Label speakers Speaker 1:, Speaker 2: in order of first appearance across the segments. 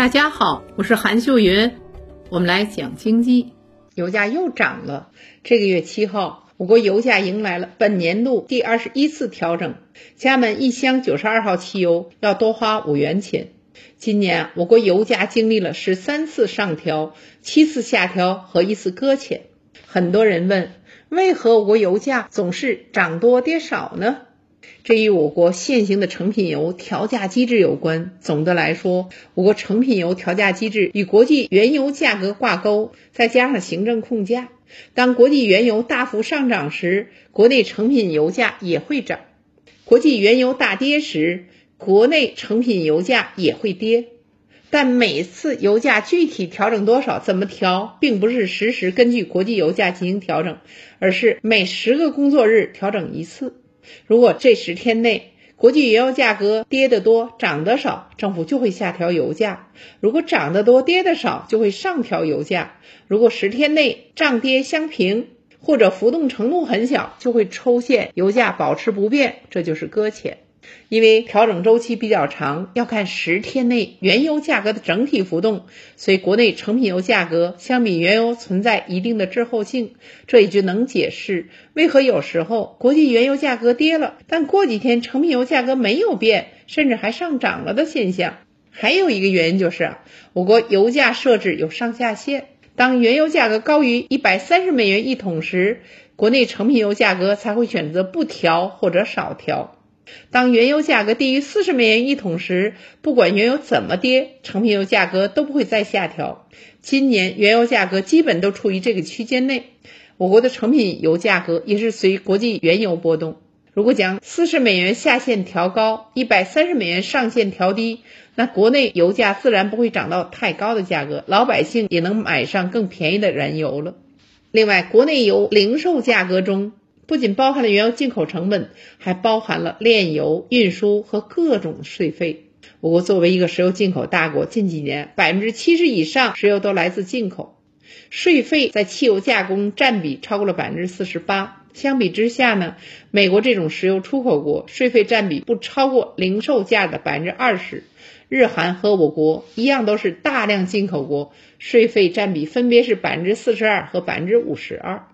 Speaker 1: 大家好，我是韩秀云，我们来讲经济。油价又涨了，这个月七号，我国油价迎来了本年度第二十一次调整，家门一箱九十二号汽油要多花五元钱。今年我国油价经历了十三次上调、七次下调和一次搁浅。很多人问，为何我国油价总是涨多跌少呢？这与我国现行的成品油调价机制有关。总的来说，我国成品油调价机制与国际原油价格挂钩，再加上行政控价。当国际原油大幅上涨时，国内成品油价也会涨；国际原油大跌时，国内成品油价也会跌。但每次油价具体调整多少、怎么调，并不是实时根据国际油价进行调整，而是每十个工作日调整一次。如果这十天内国际原油价格跌得多、涨得少，政府就会下调油价；如果涨得多、跌得少，就会上调油价。如果十天内涨跌相平，或者浮动程度很小，就会抽现油价保持不变，这就是搁浅。因为调整周期比较长，要看十天内原油价格的整体浮动，所以国内成品油价格相比原油存在一定的滞后性。这也就能解释为何有时候国际原油价格跌了，但过几天成品油价格没有变，甚至还上涨了的现象。还有一个原因就是，我国油价设置有上下限，当原油价格高于一百三十美元一桶时，国内成品油价格才会选择不调或者少调。当原油价格低于四十美元一桶时，不管原油怎么跌，成品油价格都不会再下调。今年原油价格基本都处于这个区间内，我国的成品油价格也是随国际原油波动。如果将四十美元下限调高，一百三十美元上限调低，那国内油价自然不会涨到太高的价格，老百姓也能买上更便宜的燃油了。另外，国内油零售价格中。不仅包含了原油进口成本，还包含了炼油、运输和各种税费。我国作为一个石油进口大国，近几年百分之七十以上石油都来自进口，税费在汽油加工占比超过了百分之四十八。相比之下呢，美国这种石油出口国，税费占比不超过零售价的百分之二十。日韩和我国一样，都是大量进口国，税费占比分别是百分之四十二和百分之五十二。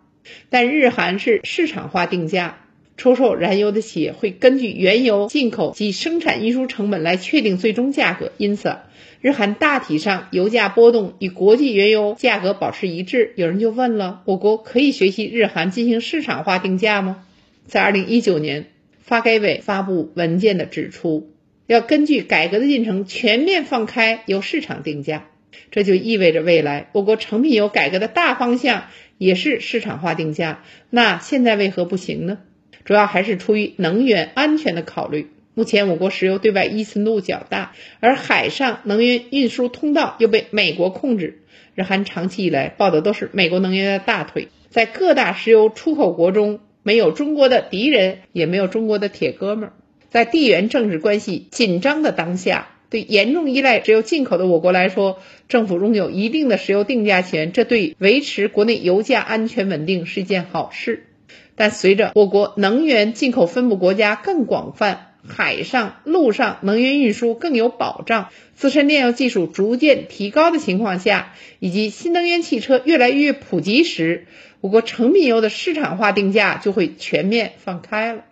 Speaker 1: 但日韩是市场化定价，出售燃油的企业会根据原油进口及生产运输成本来确定最终价格，因此日韩大体上油价波动与国际原油价格保持一致。有人就问了：我国可以学习日韩进行市场化定价吗？在二零一九年，发改委发布文件的指出，要根据改革的进程全面放开由市场定价，这就意味着未来我国成品油改革的大方向。也是市场化定价，那现在为何不行呢？主要还是出于能源安全的考虑。目前我国石油对外依存度较大，而海上能源运输通道又被美国控制。日韩长期以来抱的都是美国能源的大腿，在各大石油出口国中，没有中国的敌人，也没有中国的铁哥们儿。在地缘政治关系紧张的当下。对严重依赖石油进口的我国来说，政府拥有一定的石油定价权，这对维持国内油价安全稳定是一件好事。但随着我国能源进口分布国家更广泛，海上、陆上能源运输更有保障，自身炼油技术逐渐提高的情况下，以及新能源汽车越来越普及时，我国成品油的市场化定价就会全面放开了。